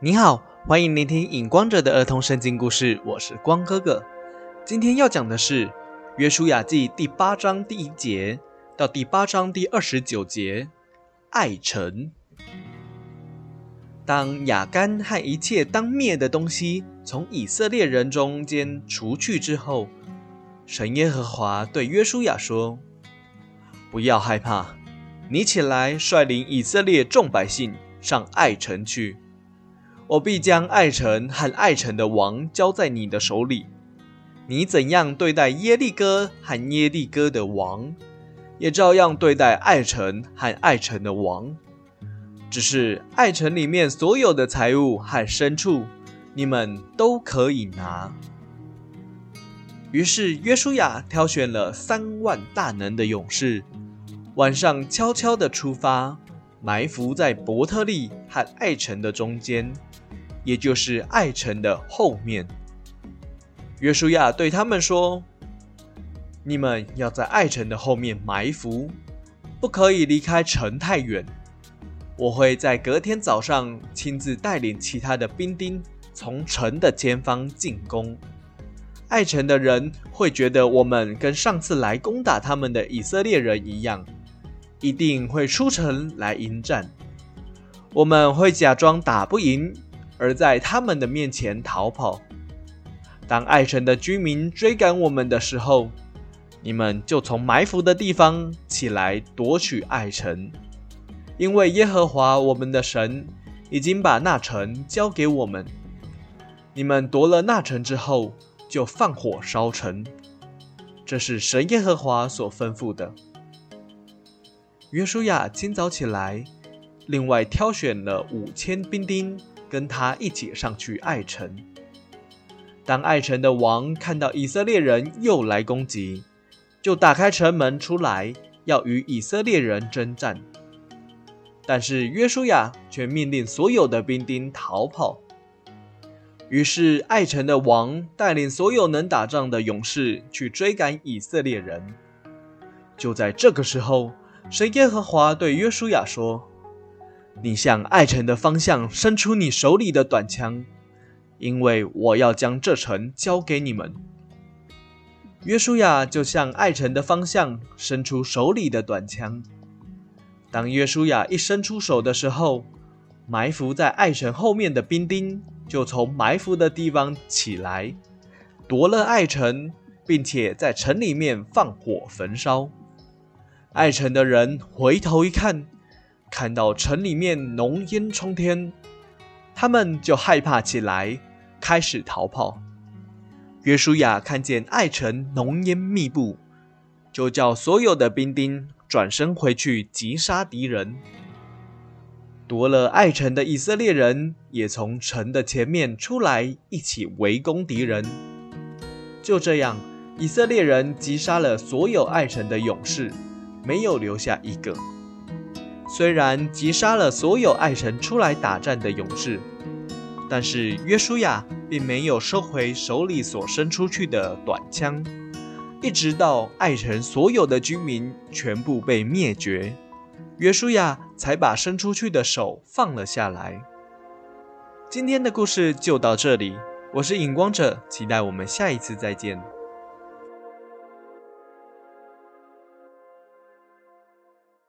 你好，欢迎聆听影光者的儿童圣经故事，我是光哥哥。今天要讲的是《约书亚记》第八章第一节到第八章第二十九节。爱城。当亚干和一切当灭的东西从以色列人中间除去之后，神耶和华对约书亚说：“不要害怕，你起来率领以色列众百姓上爱城去。我必将爱城和爱城的王交在你的手里。你怎样对待耶利哥和耶利哥的王？”也照样对待爱城和爱城的王，只是爱城里面所有的财物和牲畜，你们都可以拿。于是约书亚挑选了三万大能的勇士，晚上悄悄的出发，埋伏在伯特利和爱城的中间，也就是爱城的后面。约书亚对他们说。你们要在爱城的后面埋伏，不可以离开城太远。我会在隔天早上亲自带领其他的兵丁从城的前方进攻。爱城的人会觉得我们跟上次来攻打他们的以色列人一样，一定会出城来迎战。我们会假装打不赢，而在他们的面前逃跑。当爱城的居民追赶我们的时候，你们就从埋伏的地方起来夺取爱城，因为耶和华我们的神已经把那城交给我们。你们夺了那城之后，就放火烧城，这是神耶和华所吩咐的。约书亚今早起来，另外挑选了五千兵丁跟他一起上去爱城。当爱城的王看到以色列人又来攻击，就打开城门出来，要与以色列人征战。但是约书亚却命令所有的兵丁逃跑。于是爱城的王带领所有能打仗的勇士去追赶以色列人。就在这个时候，神耶和华对约书亚说：“你向爱城的方向伸出你手里的短枪，因为我要将这城交给你们。”约书亚就向爱城的方向伸出手里的短枪。当约书亚一伸出手的时候，埋伏在爱城后面的兵丁就从埋伏的地方起来，夺了爱城，并且在城里面放火焚烧。爱城的人回头一看，看到城里面浓烟冲天，他们就害怕起来，开始逃跑。约书亚看见爱城浓烟密布，就叫所有的兵丁转身回去击杀敌人。夺了爱城的以色列人也从城的前面出来，一起围攻敌人。就这样，以色列人击杀了所有爱城的勇士，没有留下一个。虽然击杀了所有爱城出来打战的勇士。但是约书亚并没有收回手里所伸出去的短枪，一直到爱城所有的居民全部被灭绝，约书亚才把伸出去的手放了下来。今天的故事就到这里，我是影光者，期待我们下一次再见。